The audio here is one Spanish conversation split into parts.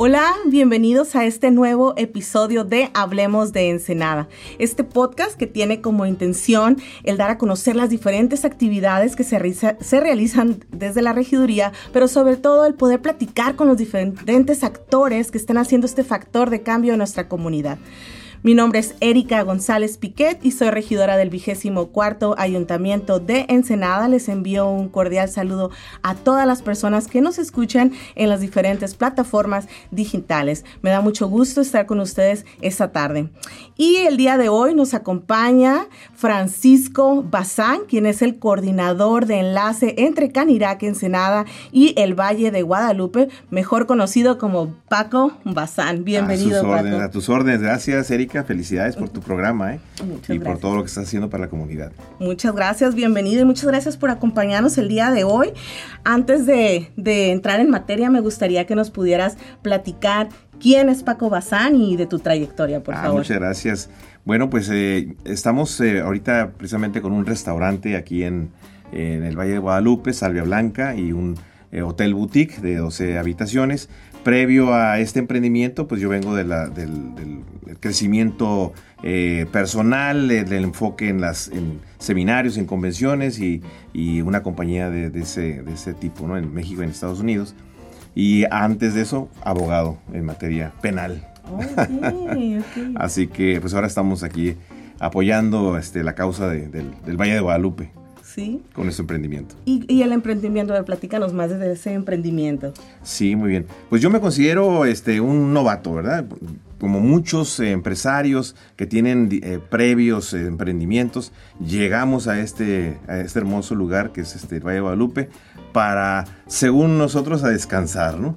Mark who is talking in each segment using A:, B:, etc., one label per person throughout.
A: Hola, bienvenidos a este nuevo episodio de Hablemos de Ensenada. Este podcast que tiene como intención el dar a conocer las diferentes actividades que se, se realizan desde la regiduría, pero sobre todo el poder platicar con los diferentes actores que están haciendo este factor de cambio en nuestra comunidad. Mi nombre es Erika González Piquet y soy regidora del vigésimo cuarto Ayuntamiento de Ensenada. Les envío un cordial saludo a todas las personas que nos escuchan en las diferentes plataformas digitales. Me da mucho gusto estar con ustedes esta tarde. Y el día de hoy nos acompaña Francisco Bazán, quien es el coordinador de enlace entre Canirac, Ensenada y el Valle de Guadalupe, mejor conocido como Paco Bazán. Bienvenido,
B: a Paco. A tus órdenes, gracias, Erika felicidades por tu programa ¿eh? y por todo lo que estás haciendo para la comunidad.
A: Muchas gracias, bienvenido y muchas gracias por acompañarnos el día de hoy. Antes de, entrar en materia, me gustaría que nos pudieras platicar quién es Paco Bazán y de tu trayectoria, por
B: ah,
A: favor.
B: Muchas gracias. Bueno, pues eh, estamos eh, ahorita precisamente con un restaurante aquí en, en, el Valle de Guadalupe, Salvia Blanca, y un hotel boutique de 12 habitaciones previo a este emprendimiento, pues yo vengo del, crecimiento eh, personal, del enfoque en, las, seminarios, en convenciones y, una compañía de, ese, tipo ¿no? en México y en Estados Unidos. Y antes de eso, abogado en materia penal. Así que pues ahora estamos aquí apoyando este, la causa del Valle de Guadalupe. Con ese emprendimiento.
A: ¿Y, el emprendimiento? platícanos más de ese emprendimiento.
B: Sí, muy bien. Pues yo me considero este, un novato, ¿verdad? Como muchos empresarios que tienen eh, previos emprendimientos, llegamos a este, a este hermoso lugar que es este Valle de Guadalupe para, según nosotros, a descansar, ¿no?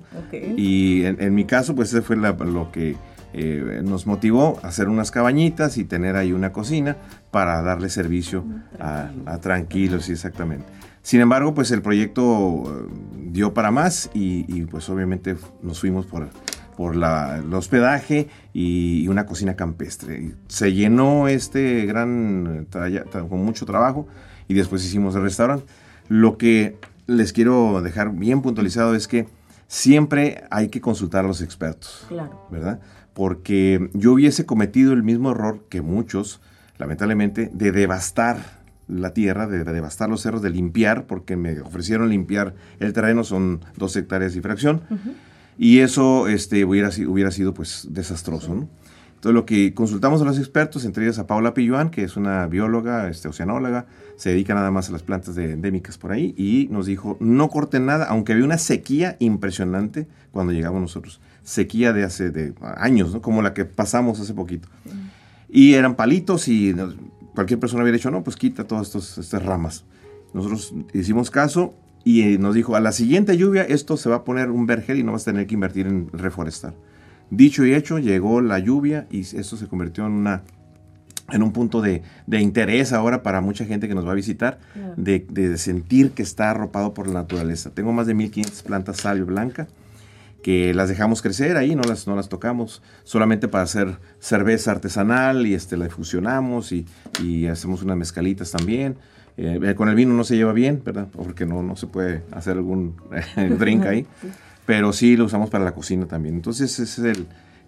B: Y en, mi caso, pues ese fue lo que eh, nos motivó a hacer unas cabañitas y tener ahí una cocina para darle servicio a, tranquilos, sí, exactamente. Sin embargo, pues el proyecto eh, dio para más y, pues obviamente nos fuimos por, por la, el hospedaje y, una cocina campestre. Se llenó este gran, con mucho trabajo y después hicimos el restaurante. Lo que les quiero dejar bien puntualizado es que siempre hay que consultar a los expertos, claro. ¿verdad? Porque yo hubiese cometido el mismo error que muchos, lamentablemente, de devastar la tierra, de, devastar los cerros, de limpiar, porque me ofrecieron limpiar el terreno, son dos hectáreas y fracción, y eso este, hubiera, hubiera sido pues desastroso. ¿no? Entonces lo que consultamos a los expertos, entre ellas a Paula Pilluan, que es una bióloga, este, oceanóloga, se dedica nada más a las plantas endémicas por ahí, y nos dijo, no corten nada, aunque había una sequía impresionante cuando llegamos nosotros. Sequía de hace de años, ¿no? como la que pasamos hace poquito. Y eran palitos y cualquier persona hubiera dicho, no, pues quita todas estas ramas. Nosotros hicimos caso y eh, nos dijo, a la siguiente lluvia esto se va a poner un vergel y no vas a tener que invertir en reforestar. Dicho y hecho, llegó la lluvia y esto se convirtió en una en un punto de, interés ahora para mucha gente que nos va a visitar, de, sentir que está arropado por la naturaleza. Tengo más de 1500 plantas salvia blanca que las dejamos crecer ahí, no las, no las tocamos, solamente para hacer cerveza artesanal y este, la fusionamos y, hacemos unas mezcalitas también. Eh, con el vino no se lleva bien, ¿verdad? Porque no, no se puede hacer algún drink ahí pero sí lo usamos para la cocina también. Entonces ese es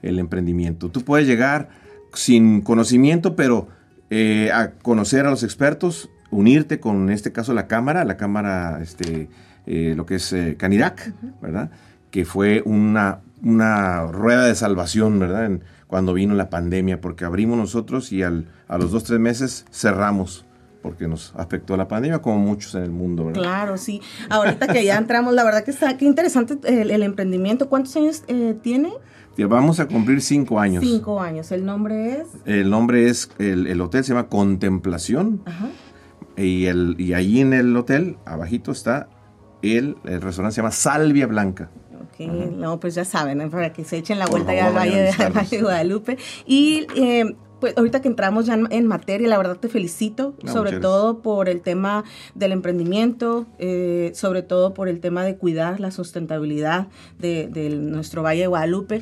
B: el, emprendimiento. Tú puedes llegar sin conocimiento, pero eh, a conocer a los expertos, unirte con, en este caso, la cámara, la cámara, este, eh, lo que es eh, Canirac, ¿verdad? Que fue una, una rueda de salvación, ¿verdad? cuando vino la pandemia, porque abrimos nosotros y al, a los dos, tres meses cerramos porque nos afectó la pandemia, como muchos en el mundo, ¿verdad?
A: Claro, sí. Ahorita que ya entramos, la verdad que está, qué interesante el, emprendimiento. ¿Cuántos años eh, tiene?
B: Vamos a cumplir cinco años.
A: Cinco años. ¿El nombre es?
B: El nombre es, el, hotel se llama Contemplación. Ajá. Y, el, y ahí en el hotel, abajito está el, el restaurante se llama Salvia Blanca.
A: No, pues ya saben, para que se echen la vuelta ya al Valle, de, Guadalupe. Y eh, pues ahorita que entramos ya en, materia, la verdad te felicito, sobre todo por el tema del emprendimiento, eh, sobre todo por el tema de cuidar la sustentabilidad de, nuestro Valle de Guadalupe.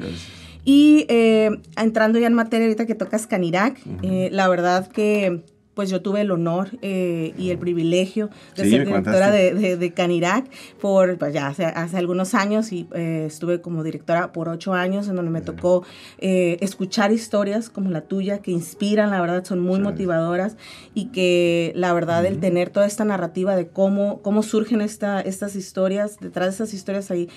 A: Y eh, entrando ya en materia ahorita que tocas Canirac, eh, la verdad que pues yo tuve el honor eh, y el privilegio de ser directora de, de, Canirac por, pues ya hace, hace algunos años y eh, estuve como directora por ocho años en donde me tocó eh, escuchar historias como la tuya que inspiran, la verdad son muy motivadoras y que la verdad el tener toda esta narrativa de cómo, cómo surgen esta, estas historias, detrás de esas historias hay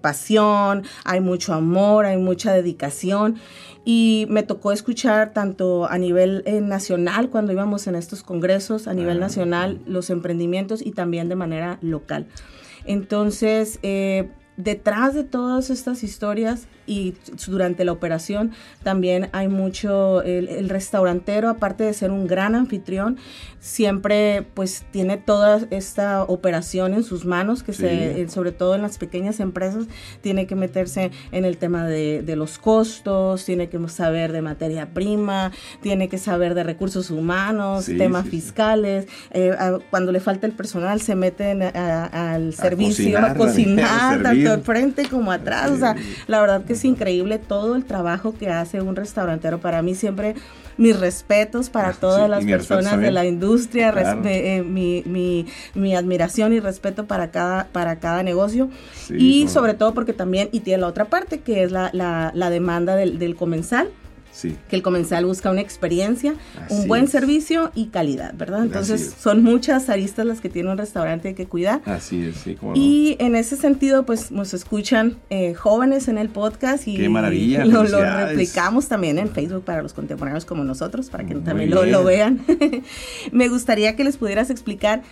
A: pasión, hay mucho amor, hay mucha dedicación y me tocó escuchar tanto a nivel eh, nacional cuando íbamos en estos congresos, a nivel nacional los emprendimientos y también de manera local. Entonces, eh, detrás de todas estas historias y durante la operación también hay mucho, el, restaurantero, aparte de ser un gran anfitrión, siempre pues tiene toda esta operación en sus manos, que se, sobre todo en las pequeñas empresas, tiene que meterse en el tema de, los costos, tiene que saber de materia prima, tiene que saber de recursos humanos, temas fiscales, eh, cuando le falta el personal se meten al servicio, a cocinar, tanto al frente como atrás, o sea, la verdad que es increíble todo el trabajo que hace un restaurantero. Para mí siempre mis respetos para todas las personas de la industria, eh, mi, admiración y respeto para cada, para cada negocio. y sobre todo porque también, y tiene la otra parte, que es la, la, demanda del, del comensal que el comensal busca una experiencia, un buen servicio y calidad, ¿verdad? Entonces son muchas aristas las que tiene un restaurante que cuidar.
B: Así es, sí.
A: y en ese sentido, pues nos escuchan eh, jóvenes en el podcast y
B: Qué maravilla,
A: lo, replicamos también en Facebook para los contemporáneos como nosotros, para que también lo, vean. Me gustaría que les pudieras explicar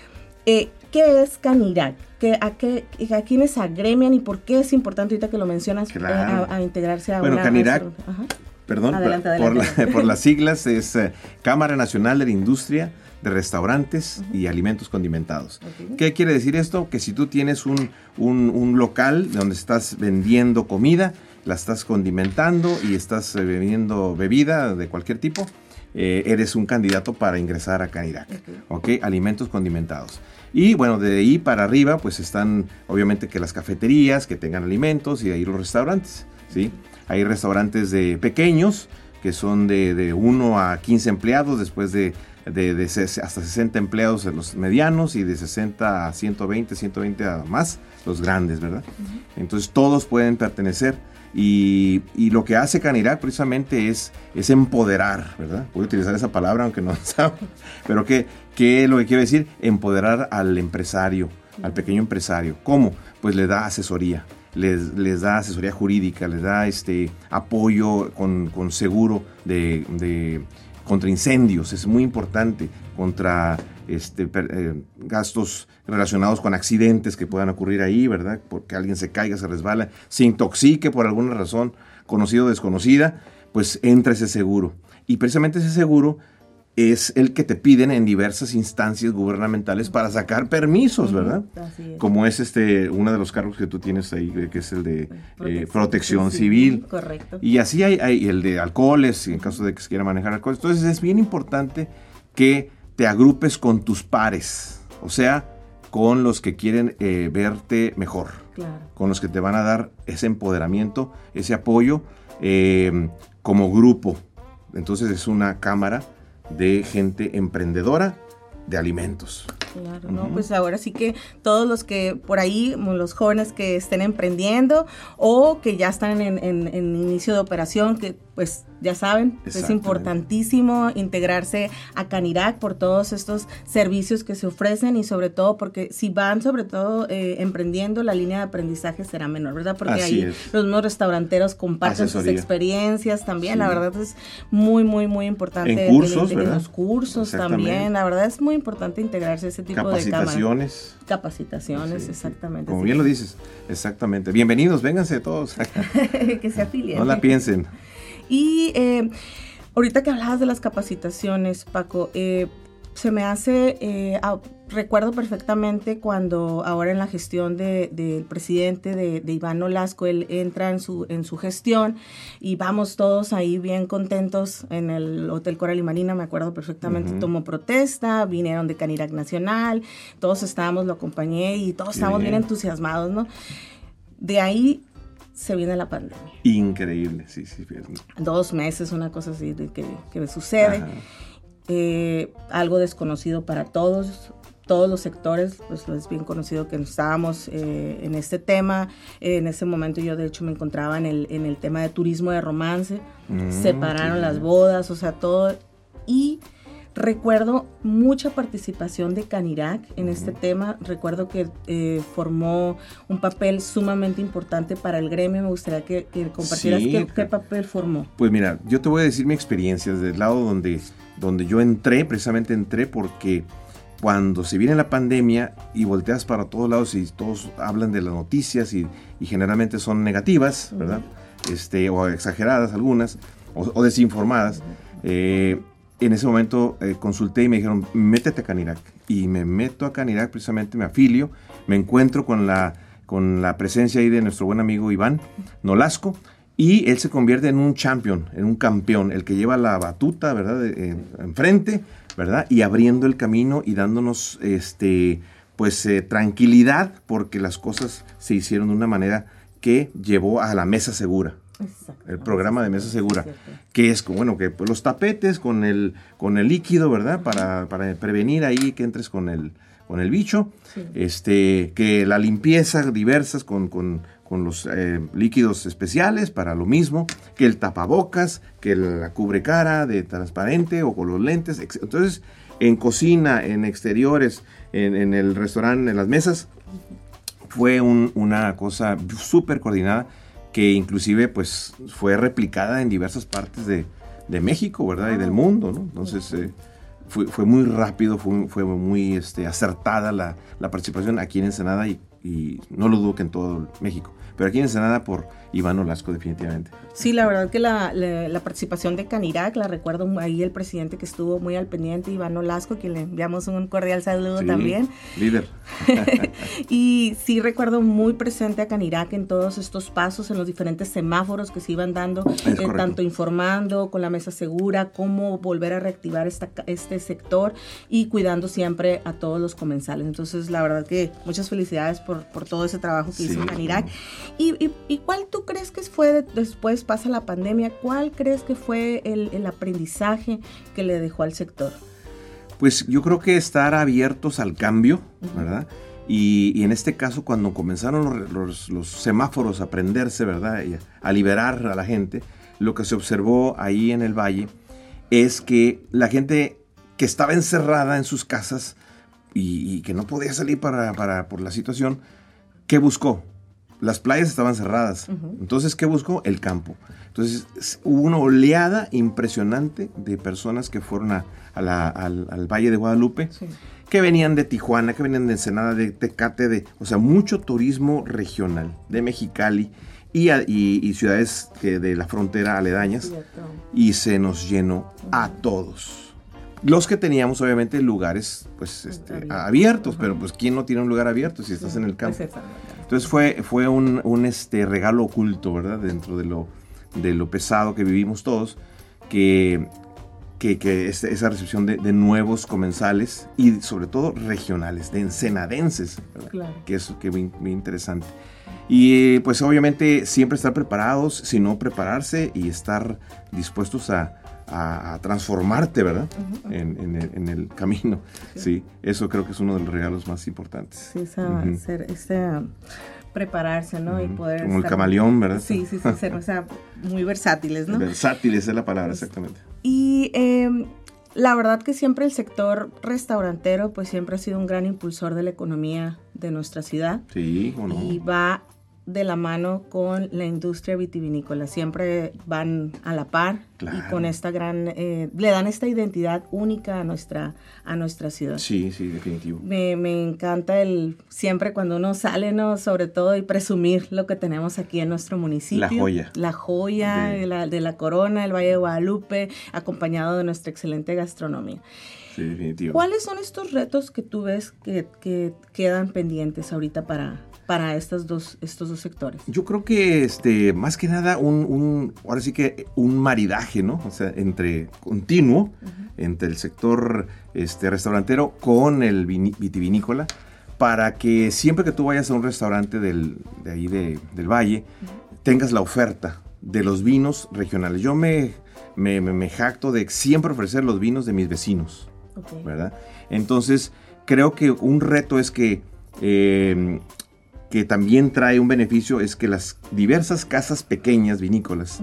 A: eh, qué es Canirac. a, qué, a quiénes agremian y por qué es importante ahorita que lo mencionas eh, a, integrarse a
B: bueno, una Canirac, perdón, por, las siglas, es eh, Cámara Nacional de la Industria de Restaurantes y Alimentos Condimentados. ¿Qué quiere decir esto? Que si tú tienes un, un, local donde estás vendiendo comida, la estás condimentando y estás eh, bebiendo bebida de cualquier tipo, eh, eres un candidato para ingresar a Canirac. Okay. Alimentos condimentados. Y bueno, de ahí para arriba, pues están obviamente que las cafeterías que tengan alimentos y de ahí los restaurantes. ¿sí? Hay restaurantes de pequeños que son de, 1 a 15 empleados, después de, hasta 60 empleados en los medianos y de 60 a 120, 120 a más los grandes, ¿verdad? Entonces todos pueden pertenecer y, lo que hace Canirac precisamente es, es empoderar, ¿verdad? Voy a utilizar esa palabra aunque no sabe, pero ¿qué, ¿qué es lo que quiero decir? Empoderar al empresario, al pequeño empresario. ¿Cómo? Pues le da asesoría les, da asesoría jurídica, les da este apoyo con, seguro de, contra incendios, es muy importante, contra este, eh, gastos relacionados con accidentes que puedan ocurrir ahí, ¿verdad? Porque alguien se caiga, se resbala, se intoxique por alguna razón conocida o desconocida, pues entra ese seguro. Y precisamente ese seguro es el que te piden en diversas instancias gubernamentales para sacar permisos, ¿verdad? Como es este uno de los cargos que tú tienes ahí, que es el de eh, protección, civil.
A: Correcto.
B: Y así hay, el de alcoholes, en caso de que se quiera manejar alcohol. Entonces es bien importante que te agrupes con tus pares, o sea, con los que quieren eh, verte mejor, con los que te van a dar ese empoderamiento, ese apoyo eh, como grupo. Entonces es una cámara de gente emprendedora de alimentos.
A: Claro, ¿no? Pues ahora sí que todos los que por ahí, los jóvenes que estén emprendiendo o que ya están en, en inicio de operación, que pues ya saben, es importantísimo integrarse a Canirac por todos estos servicios que se ofrecen y sobre todo porque si van sobre todo eh, emprendiendo, la línea de aprendizaje será menor, ¿verdad? Porque ahí los mismos restauranteros comparten sus experiencias también, la verdad es muy, muy, muy importante.
B: En cursos,
A: los cursos también, la verdad es muy importante integrarse a ese tipo de
B: Capacitaciones.
A: Capacitaciones, exactamente.
B: Como bien lo dices, exactamente. Bienvenidos, vénganse todos.
A: que se afilien.
B: No la piensen.
A: Y eh, ahorita que hablabas de las capacitaciones, Paco, eh, se me hace, eh, recuerdo perfectamente cuando ahora en la gestión del presidente de, Iván Olasco, él entra en su, en su gestión y vamos todos ahí bien contentos en el Hotel Coral y Marina, me acuerdo perfectamente, tomó protesta, vinieron de Canirac Nacional, todos estábamos, lo acompañé y todos estábamos bien entusiasmados, ¿no? De ahí se viene la pandemia.
B: Increíble, sí, sí.
A: Dos meses, una cosa así que, que sucede. eh, algo desconocido para todos, todos los sectores, pues es bien conocido que estábamos eh, en este tema. en ese momento yo de hecho me encontraba en el, en el tema de turismo de romance, mm, separaron las bodas, o sea, todo. Y Recuerdo mucha participación de Canirac en este tema. Recuerdo que eh, formó un papel sumamente importante para el gremio. Me gustaría que, compartieras qué, papel formó.
B: Pues mira, yo te voy a decir mi experiencia desde el lado donde, donde yo entré, precisamente entré porque cuando se viene la pandemia y volteas para todos lados y todos hablan de las noticias y, generalmente son negativas, ¿verdad? Este, o exageradas algunas, o, desinformadas en ese momento eh, consulté y me dijeron, métete a Canirac. Y me meto a Canirac, precisamente me afilio, me encuentro con la, con la presencia ahí de nuestro buen amigo Iván Nolasco, y él se convierte en un champion, en un campeón, el que lleva la batuta, ¿verdad?, enfrente, ¿verdad?, y abriendo el camino y dándonos, este, pues, eh, tranquilidad, porque las cosas se hicieron de una manera que llevó a la mesa segura el programa de mesa segura, que es bueno que pues, los tapetes con el con el líquido, ¿verdad? Para, para prevenir ahí que entres con el con el bicho, este que la limpieza diversas con, con, con los eh, líquidos especiales para lo mismo, que el tapabocas, que la cubre cara de transparente o con los lentes, entonces en cocina, en exteriores, en, en el restaurante, en las mesas, fue un, una cosa súper coordinada que inclusive pues fue replicada en diversas partes de, México, ¿verdad? Y del mundo, ¿no? Entonces eh, fue, fue, muy rápido, fue, fue muy este, acertada la, la, participación aquí en Ensenada y, y no lo dudo que en todo México. Pero aquí en Ensenada por Iván Olasco, definitivamente.
A: Sí, la verdad que la, participación de Canirac, la recuerdo ahí el presidente que estuvo muy al pendiente, Iván Olasco, quien le enviamos un cordial saludo también.
B: Líder.
A: y sí recuerdo muy presente a Canirac en todos estos pasos, en los diferentes semáforos que se iban dando, eh, tanto informando con la mesa segura, cómo volver a reactivar esta, este sector y cuidando siempre a todos los comensales. Entonces, la verdad que muchas felicidades por, todo ese trabajo que hizo Canirac. ¿Y, cuál tú crees que fue después, pasa la pandemia, cuál crees que fue el, aprendizaje que le dejó al sector?
B: Pues yo creo que estar abiertos al cambio, ¿verdad? Y, en este caso, cuando comenzaron los, semáforos a prenderse, ¿verdad? Y a liberar a la gente, lo que se observó ahí en el valle es que la gente que estaba encerrada en sus casas y, que no podía salir para, para, por la situación, ¿qué buscó? Las playas estaban cerradas. Entonces, ¿qué buscó? El campo. Entonces, hubo una oleada impresionante de personas que fueron a, al, Valle de Guadalupe, que venían de Tijuana, que venían de Ensenada, de Tecate, de, o sea, mucho turismo regional, de Mexicali y, y, ciudades que de la frontera aledañas. Y se nos llenó a todos. Los que teníamos, obviamente, lugares pues, este, abiertos, pero pues ¿quién no tiene un lugar abierto si estás en el campo? Entonces fue, fue un, un, este, regalo oculto, ¿verdad? Dentro de lo, de lo pesado que vivimos todos, que, que, que este, esa recepción de, de, nuevos comensales y sobre todo regionales, de ensenadenses, claro. que es que muy, muy interesante. Y pues obviamente siempre estar preparados, si no prepararse y estar dispuestos a, a, transformarte, ¿verdad? en, el, camino. Sí. eso creo que es uno de los regalos más importantes.
A: Sí, esa, prepararse, ¿no? Y poder...
B: Como el camaleón, ¿verdad?
A: Sí, sí, sí, ser, o sea, muy versátiles, ¿no?
B: Versátiles es la palabra, exactamente.
A: Y em, la verdad que siempre el sector restaurantero, pues siempre ha sido un gran impulsor de la economía de nuestra ciudad.
B: Sí, ¿o no?
A: Y va de la mano con la industria vitivinícola. Siempre van a la par y con esta gran, eh, le dan esta identidad única a nuestra, a nuestra ciudad.
B: Sí, sí, definitivo.
A: Me, me encanta el, siempre cuando uno sale, ¿no? Sobre todo y presumir lo que tenemos aquí en nuestro municipio.
B: La joya.
A: La joya de, la, de la corona, el Valle de Guadalupe, acompañado de nuestra excelente gastronomía.
B: Sí, definitivo.
A: ¿Cuáles son estos retos que tú ves que, que quedan pendientes ahorita para, para estos dos, estos dos sectores?
B: Yo creo que este, más que nada un, ahora sí que un maridaje, ¿no? O sea, entre continuo, entre el sector este, restaurantero con el vitivinícola, para que siempre que tú vayas a un restaurante del, de ahí del valle, tengas la oferta de los vinos regionales. Yo me me, me, jacto de siempre ofrecer los vinos de mis vecinos, ¿verdad? Entonces, creo que un reto es que, em, que también trae un beneficio, es que las diversas casas pequeñas vinícolas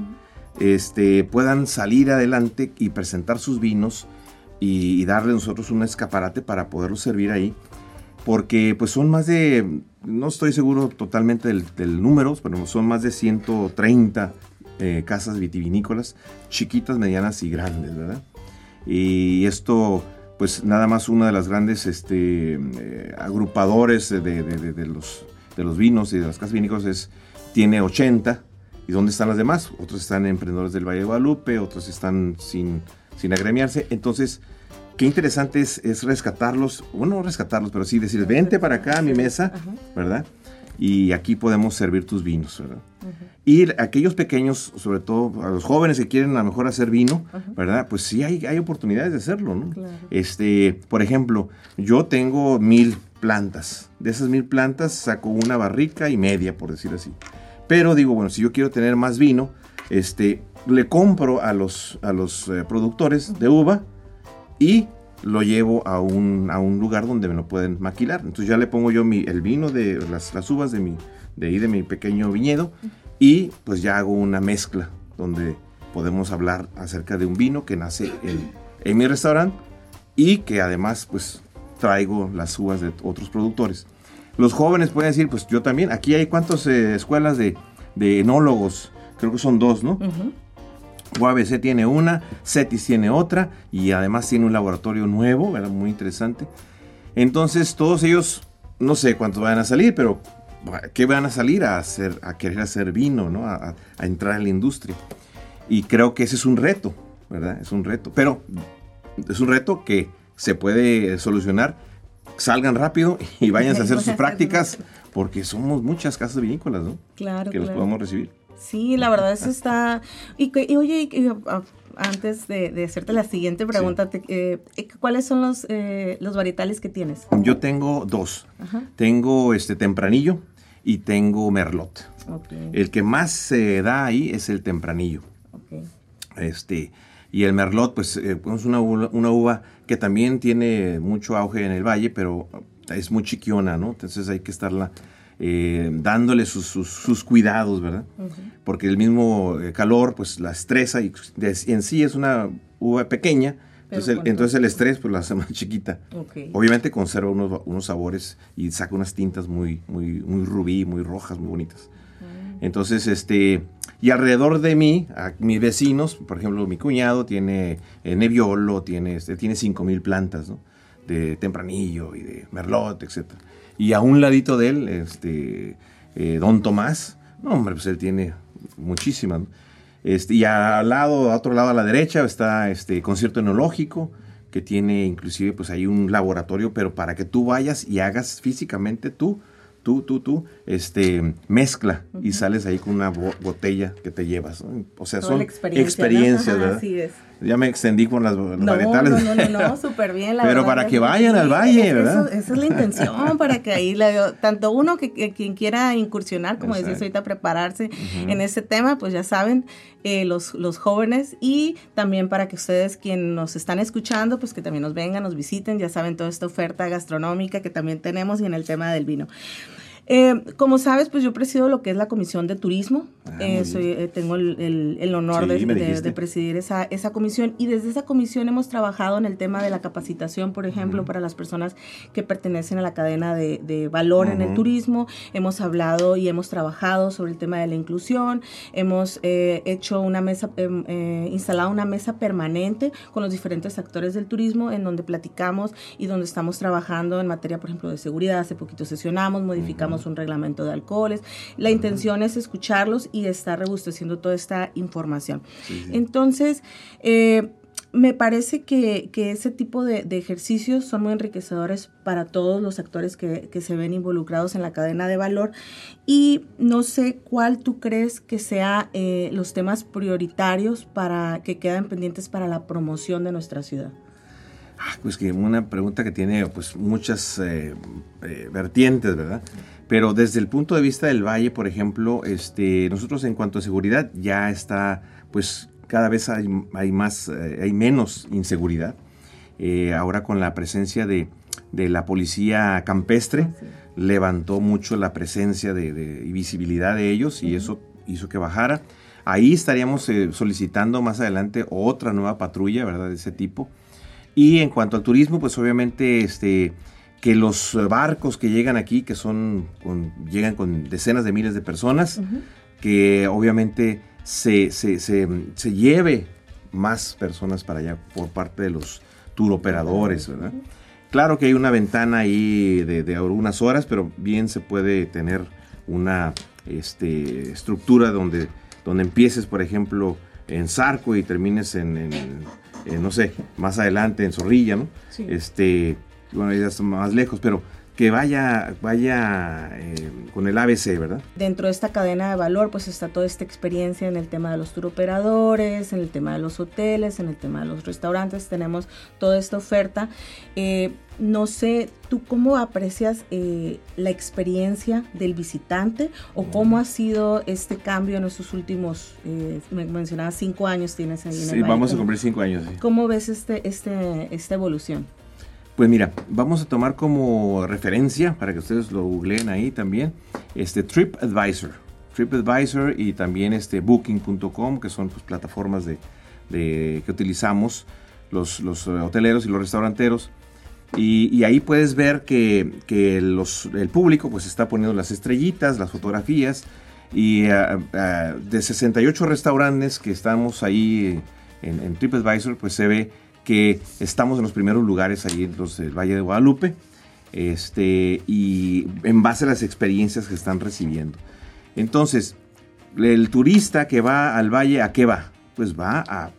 B: este, puedan salir adelante y presentar sus vinos y, y darle a nosotros un escaparate para poderlos servir ahí porque pues son más de, no estoy seguro totalmente del, número, pero son más de 130 eh, casas vitivinícolas, chiquitas, medianas y grandes, ¿verdad? Y esto, pues nada más una de las grandes este, eh, agrupadores de, los, de los vinos y de las casas vinícolas es, tiene 80. ¿Y dónde están las demás? Otros están emprendedores del Valle de Guadalupe, otros están sin, sin agremiarse. Entonces, qué interesante es, rescatarlos, bueno, no rescatarlos, pero sí decir, vente para acá a mi mesa, ¿verdad? Y aquí podemos servir tus vinos, ¿verdad? Y aquellos pequeños, sobre todo a los jóvenes que quieren a lo mejor hacer vino, ¿verdad? Pues sí hay, hay oportunidades de hacerlo, ¿no? Este, por ejemplo, yo tengo mil plantas. De esas mil plantas saco una barrica y media, por decir así. Pero digo, bueno, si yo quiero tener más vino, este, le compro a los, a los eh, productores de uva, y lo llevo a un, a un lugar donde me lo pueden maquilar. Entonces ya le pongo yo mi, el vino de las, las uvas de, mi, de ahí de mi pequeño viñedo y pues ya hago una mezcla donde podemos hablar acerca de un vino que nace en, en mi restaurante y que además pues traigo las uvas de otros productores. Los jóvenes pueden decir, pues yo también, aquí hay cuántas eh, escuelas de, de enólogos, creo que son dos, ¿no? UABC tiene una, CETIS tiene otra y además tiene un laboratorio nuevo, ¿verdad? Muy interesante. Entonces todos ellos, no sé cuántos van a salir, pero ¿qué van a salir a hacer, a querer hacer vino, ¿no? A, entrar en la industria. Y creo que ese es un reto, ¿verdad? Es un reto. Pero es un reto que se puede solucionar. Salgan rápido y váyanse a hacer sus prácticas, porque somos muchas casas vinícolas, ¿no?
A: Claro.
B: Que los podemos recibir.
A: Sí, la verdad eso está... Y, oye, antes de, hacerte la siguiente pregunta, eh, ¿cuáles son los, eh, los varietales que tienes?
B: Yo tengo dos. Tengo este tempranillo y tengo merlot. El que más se da ahí es el tempranillo. Este, y el merlot, pues eh, es una, una uva que también tiene mucho auge en el valle, pero es muy chiquiona, ¿no? Entonces hay que estarla eh, dándole sus, cuidados, ¿verdad? Porque el mismo eh, calor, pues la estresa y en sí es una uva pequeña, entonces el, entonces el, estrés pues la hace más chiquita. Obviamente conserva unos, unos, sabores y saca unas tintas muy, muy, muy rubí, muy rojas, muy bonitas. Ah. Entonces, este, y alrededor de mí, a mis vecinos, por ejemplo, mi cuñado tiene eh, Nebbiolo, tiene, este, tiene 5000 plantas, ¿no? De tempranillo y de merlot, etcétera. Y a un ladito de él, este, eh, Don Tomás, no, hombre, pues él tiene muchísimas. Este, y al lado, a otro lado a la derecha, está este concierto enológico, que tiene inclusive pues ahí un laboratorio, pero para que tú vayas y hagas físicamente tú, tú, tú, tú, este, mezcla y sales ahí con una botella que te llevas. O sea, son experiencias, ¿verdad? Así es. Ya me extendí con las,
A: no, varietales. No, no, no, no súper bien.
B: La Pero para que vayan al valle, ¿verdad?
A: esa es la intención, para que ahí, la, tanto uno que, quien quiera incursionar, como decías ahorita, prepararse en ese tema, pues ya saben, eh, los, los jóvenes y también para que ustedes, quienes nos están escuchando, pues que también nos vengan, nos visiten, ya saben toda esta oferta gastronómica que también tenemos y en el tema del vino. Eh, como sabes, pues yo presido lo que es la Comisión de Turismo. Ah, eh, soy, eh, tengo el, el, honor de, presidir esa, esa comisión y desde esa comisión hemos trabajado en el tema de la capacitación, por ejemplo, para las personas que pertenecen a la cadena de, de valor en el turismo. Hemos hablado y hemos trabajado sobre el tema de la inclusión. Hemos hecho una mesa, instalado una mesa permanente con los diferentes actores del turismo en donde platicamos y donde estamos trabajando en materia, por ejemplo, de seguridad. Hace poquito sesionamos, modificamos un reglamento de alcoholes. La intención es escucharlos y estar rebusteciendo toda esta información. Entonces, eh, me parece que, ese tipo de, ejercicios son muy enriquecedores para todos los actores que, se ven involucrados en la cadena de valor y no sé cuál tú crees que sea eh, los temas prioritarios para que quedan pendientes para la promoción de nuestra ciudad.
B: Ah, pues que una pregunta que tiene pues muchas eh, vertientes, ¿verdad? Pero desde el punto de vista del valle, por ejemplo, este, nosotros en cuanto a seguridad ya está pues cada vez hay, hay más, eh, hay menos inseguridad. Eh, ahora con la presencia de, la policía campestre, levantó mucho la presencia de, y visibilidad de ellos y eso hizo que bajara. Ahí estaríamos eh, solicitando más adelante otra nueva patrulla, ¿verdad? De ese tipo. Y en cuanto al turismo, pues obviamente este, que los barcos que llegan aquí, que son llegan con decenas de miles de personas, que obviamente se, se, lleve más personas para allá por parte de los turoperadores, ¿verdad? Claro que hay una ventana ahí de, de algunas horas, pero bien se puede tener una este, estructura donde, donde empieces, por ejemplo, en Zarco y termines en, no sé, más adelante en Zorrilla, ¿no? Este, bueno, ya está más lejos, pero que vaya, vaya eh, con el ABC, ¿verdad?
A: Dentro de esta cadena de valor, pues está toda esta experiencia en el tema de los turoperadores, en el tema de los hoteles, en el tema de los restaurantes, tenemos toda esta oferta. Eh, no sé, ¿tú cómo aprecias eh, la experiencia del visitante o cómo ha sido este cambio en estos últimos, me mencionabas cinco años tienes ahí
B: en Sí, vamos a cumplir cinco años. Sí.
A: ¿Cómo ves este, este, esta evolución?
B: Pues mira, vamos a tomar como referencia, para que ustedes lo googleen ahí también, este TripAdvisor. TripAdvisor y también este Booking.com, que son pues, plataformas de, que utilizamos los, los, hoteleros y los restauranteros. Y, ahí puedes ver que, el público pues está poniendo las estrellitas, las fotografías. Y ah, ah, de 68 restaurantes que estamos ahí en, en TripAdvisor, pues se ve que estamos en los primeros lugares allí en los del Valle de Guadalupe, este, y en base a las experiencias que están recibiendo. Entonces, el turista que va al valle, ¿a qué va? Pues va a,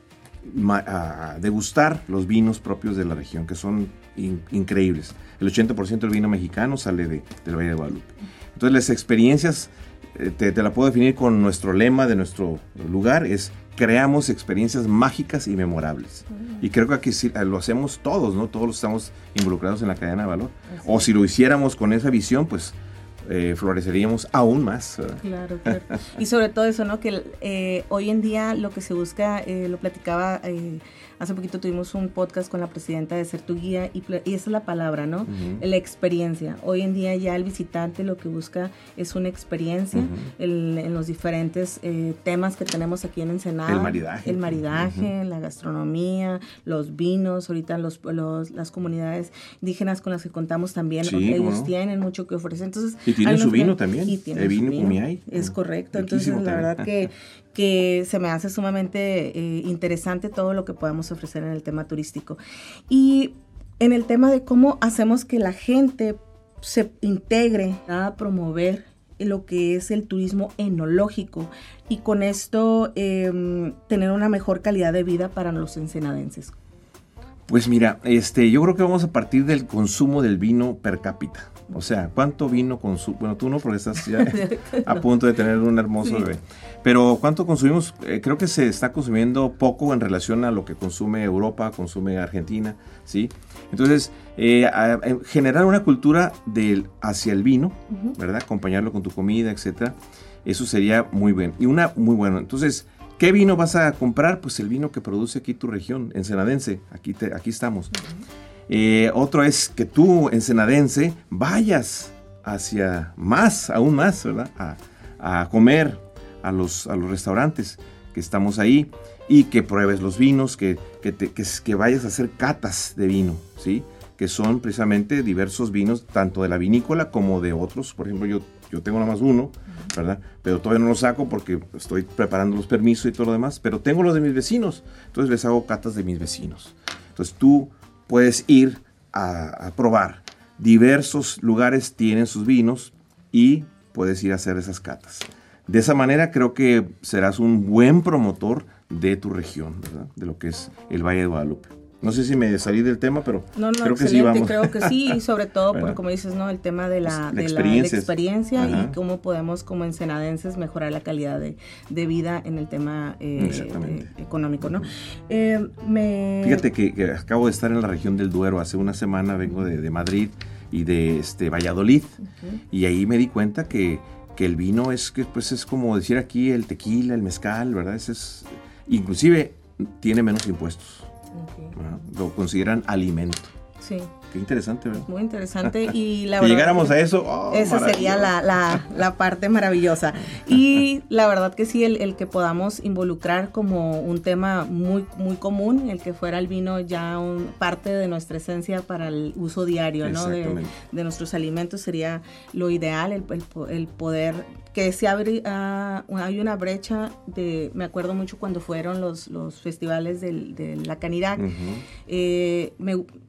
B: degustar los vinos propios de la región, que son increíbles. El 80% del vino mexicano sale de, del Valle de Guadalupe. Entonces, las experiencias, eh, te, te la puedo definir con nuestro lema de nuestro lugar, es creamos experiencias mágicas y memorables. Y creo que aquí lo hacemos todos, ¿no? Todos estamos involucrados en la cadena de valor. O si lo hiciéramos con esa visión, pues eh, floreceríamos aún más.
A: Claro, claro. y sobre todo eso, ¿no? Que eh, hoy en día lo que se busca, eh, lo platicaba Hace poquito tuvimos un podcast con la presidenta de Ser Tu Guía y, esa es la palabra, ¿no? La experiencia. Hoy en día ya el visitante lo que busca es una experiencia en los diferentes eh, temas que tenemos aquí en Ensenada.
B: El maridaje.
A: El maridaje, la gastronomía, los vinos, ahorita los, las comunidades indígenas con las que contamos también, ellos tienen mucho que ofrecer. Entonces,
B: y tienen su vino también. Y
A: tienen el vino, vino. Es correcto. Entonces, la verdad que, que se me hace sumamente eh, interesante todo lo que podemos ofrecer en el tema turístico. Y en el tema de cómo hacemos que la gente se integre a promover lo que es el turismo enológico y con esto em, tener una mejor calidad de vida para los ensenadenses.
B: Pues mira, este, yo creo que vamos a partir del consumo del vino per cápita. O sea, ¿cuánto vino consumo? Bueno, tú no, porque estás ya a punto de tener un hermoso bebé. Pero ¿cuánto consumimos? Eh, creo que se está consumiendo poco en relación a lo que consume Europa, consume Argentina, ¿sí? Entonces, eh, eh, generar una cultura del, hacia el vino, ¿verdad? Acompañarlo con tu comida, etcétera. Eso sería muy bien. Y una muy buena. Entonces, ¿qué vino vas a comprar? Pues el vino que produce aquí tu región, ensenadense. Aquí, te, aquí estamos. Eh, otro es que tú, ensenadense, vayas hacia más, aún más, ¿verdad? A, comer a los, a los restaurantes que estamos ahí y que pruebes los vinos, que, que, vayas a hacer catas de vino, ¿sí? Que son precisamente diversos vinos, tanto de la vinícola como de otros. Por ejemplo, yo, yo tengo nada más uno, Pero todavía no lo saco porque estoy preparando los permisos y todo lo demás. Pero tengo los de mis vecinos, entonces les hago catas de mis vecinos. Entonces tú puedes ir a, probar. Diversos lugares tienen sus vinos y puedes ir a hacer esas catas. De esa manera creo que serás un buen promotor de tu región. De lo que es el Valle de Guadalupe. No sé si me salí del tema, pero creo que sí vamos.
A: Creo que sí, y sobre todo, por, como dices, ¿no? El tema de la, de la, experiencia y cómo podemos como ensenadenses mejorar la calidad de, de vida en el tema eh, eh, económico, ¿no?
B: Eh, Fíjate que, acabo de estar en la región del Duero, hace una semana vengo de, de Madrid y de este Valladolid, y ahí me di cuenta que, que el vino es, que, pues, es como decir aquí el tequila, el mezcal, ¿verdad? Ese es Inclusive tiene menos impuestos. Lo consideran alimento.
A: Sí.
B: Qué interesante, ¿verdad?
A: Muy interesante y la
B: verdad. llegáramos a eso.
A: Oh, esa sería la, parte maravillosa. Y la verdad que sí, el, que podamos involucrar como un tema muy, muy común, el que fuera el vino ya un, parte de nuestra esencia para el uso diario, ¿no? De, nuestros alimentos sería lo ideal, el, el poder que se abre, ah, hay una brecha de, me acuerdo mucho cuando fueron los, los festivales de la Canidad, eh,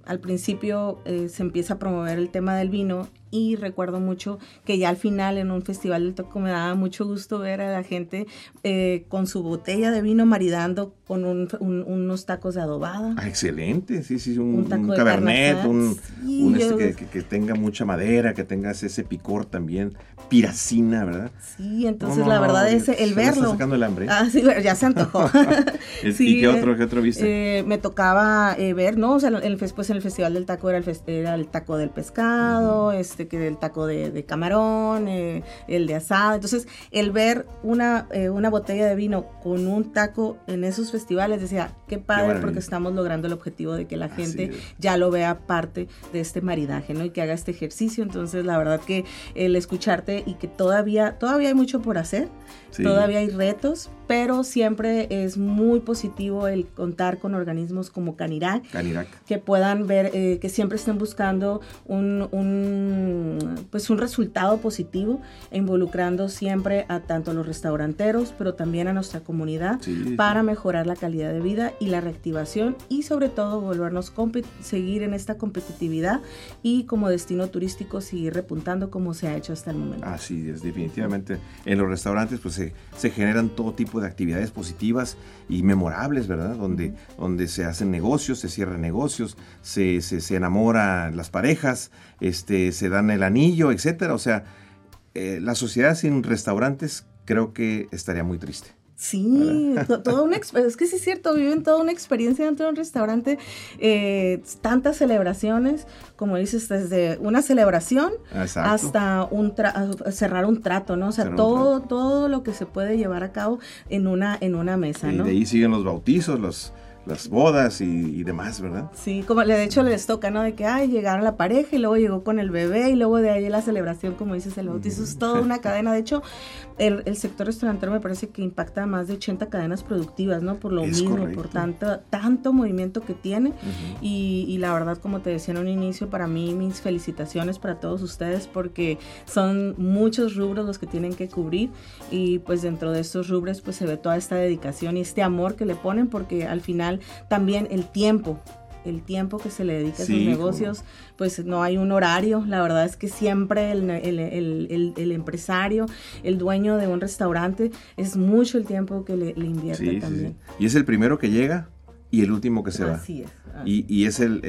A: al principio eh, se empieza a promover el tema del vino y recuerdo mucho que ya al final en un festival del toco me daba mucho gusto ver a la gente eh, con su botella de vino maridando con unos tacos de adobada.
B: Ah, excelente, sí, sí, un, cabernet, un, este que, tenga mucha madera, que tenga ese picor también, piracina, ¿verdad?
A: Sí, entonces la verdad es el verlo. Está
B: sacando el hambre.
A: Ah, sí, ya se antojó.
B: ¿Y qué otro, qué otro viste?
A: Eh, me tocaba eh, ver, ¿no? O sea, el, pues en el festival del taco era el, era el taco del pescado, este este, que el taco de, camarón, eh, el de asado. Entonces, el ver una, eh, una botella de vino con un taco en esos festivales, decía, qué padre, porque estamos logrando el objetivo de que la gente ya lo vea parte de este maridaje, ¿no? Y que haga este ejercicio. Entonces, la verdad que el escucharte y que todavía, todavía hay mucho por hacer, todavía hay retos, pero siempre es muy positivo el contar con organismos como Canirac, que puedan ver, eh, que siempre estén buscando un, un, pues un resultado positivo involucrando siempre a tanto a los restauranteros, pero también a nuestra comunidad para mejorar la calidad de vida y la reactivación y sobre todo volvernos seguir en esta competitividad y como destino turístico seguir repuntando como se ha hecho hasta el momento.
B: Así es, definitivamente. En los restaurantes pues se, se generan todo tipo de actividades positivas y memorables, ¿verdad? Donde, donde se hacen negocios, se cierran negocios, se, se, enamoran las parejas, este, se dan el anillo, etcétera. O sea, eh, la sociedad sin restaurantes creo que estaría muy triste.
A: Sí, toda una es que sí es cierto, viven toda una experiencia dentro de un restaurante, eh, tantas celebraciones, como dices, desde una celebración hasta un cerrar un trato, ¿no? O sea, todo, todo lo que se puede llevar a cabo en una, en una mesa,
B: y
A: de
B: ahí siguen los bautizos, los, las bodas y, demás, ¿verdad?
A: Sí, como de hecho les toca, ¿no? De que, ay, llegaron la pareja y luego llegó con el bebé y luego de ahí la celebración, como dices, el bautizo, es toda una cadena. De hecho, el, el, sector restaurantero me parece que impacta más de 80 cadenas productivas, ¿no? Por lo mismo, por tanto, tanto movimiento que tiene. y, y, la verdad, como te decía en un inicio, para mí mis felicitaciones para todos ustedes porque son muchos rubros los que tienen que cubrir y pues dentro de estos rubros pues se ve toda esta dedicación y este amor que le ponen porque al final también el tiempo, el tiempo que se le dedica a sus negocios, pues no hay un horario. La verdad es que siempre el, empresario, el dueño de un restaurante, es mucho el tiempo que le, invierte también.
B: y es el primero que llega y el último que se va.
A: Así es.
B: Y, es el,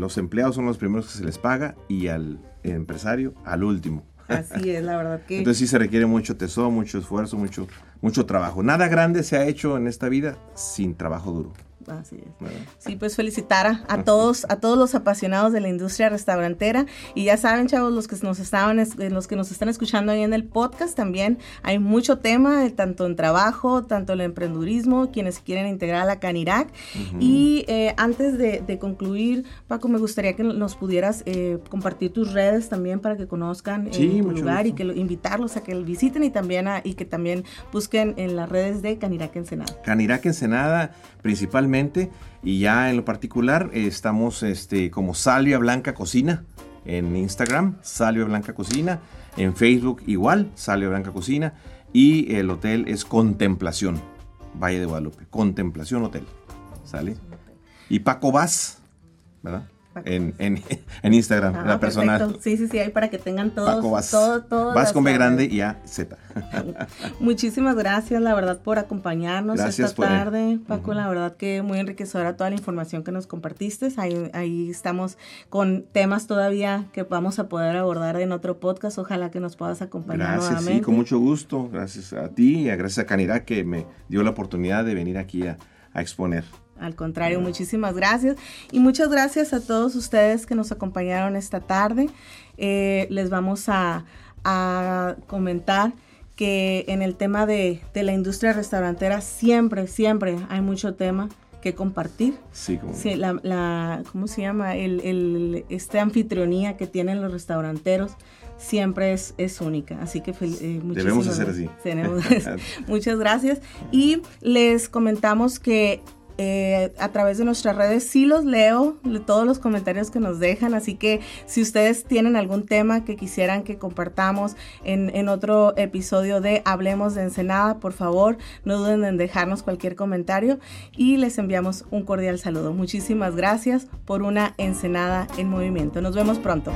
B: los empleados son los primeros que se les paga y al empresario al último.
A: Así es, la verdad que...
B: Entonces sí se requiere mucho tesoro, mucho esfuerzo, mucho, mucho trabajo. Nada grande se ha hecho en esta vida sin trabajo duro.
A: Así es. Sí, pues felicitar a, todos, a todos los apasionados de la industria restaurantera. Y ya saben, chavos, los que nos estaban, los que nos están escuchando ahí en el podcast, también hay mucho tema, tanto en trabajo, tanto en el emprendurismo, quienes quieren integrar a la Canirac. Y eh, antes de, concluir, Paco, me gustaría que nos pudieras eh, compartir tus redes también para que conozcan el eh, lugar y que invitarlos a que lo visiten y también y que también busquen en las redes de Canirac Ensenada.
B: Canirac Ensenada, principalmente y ya en lo particular estamos este, como Salvia Blanca Cocina en Instagram, Salvia Blanca Cocina, en Facebook igual, Salvia Blanca Cocina. Y el hotel es Contemplación, Valle de Guadalupe, Contemplación Hotel, ¿sale? Y Paco Vaz, ¿verdad? En, en, en, Instagram, la personal.
A: Sí, sí, sí, ahí para que tengan todos.
B: vas, todo, vas con B grande y A, Z.
A: Muchísimas gracias, la verdad, por acompañarnos esta tarde. Paco, la verdad que muy enriquecedora toda la información que nos compartiste. Ahí, ahí estamos con temas todavía que vamos a poder abordar en otro podcast. Ojalá que nos puedas acompañar
B: gracias, Sí, con mucho gusto. Gracias a ti y a gracias a Canidad que me dio la oportunidad de venir aquí a, a exponer.
A: Al contrario, muchísimas gracias. Y muchas gracias a todos ustedes que nos acompañaron esta tarde. Eh, les vamos a, comentar que en el tema de, de la industria restaurantera siempre, siempre hay mucho tema que compartir.
B: Sí, como
A: Sí, la, la- ¿cómo se llama? El, el- este anfitrionía que tienen los restauranteros siempre es, es única. Así que eh,
B: Debemos hacer así.
A: Tenemos- muchas gracias. Y les comentamos que eh, a través de nuestras redes sí los leo, le- todos los comentarios que nos dejan, así que si ustedes tienen algún tema que quisieran que compartamos en otro episodio de Hablemos de Ensenada, por favor, no duden en dejarnos cualquier comentario y les enviamos un cordial saludo. Muchísimas gracias por una Ensenada en movimiento. Nos vemos pronto.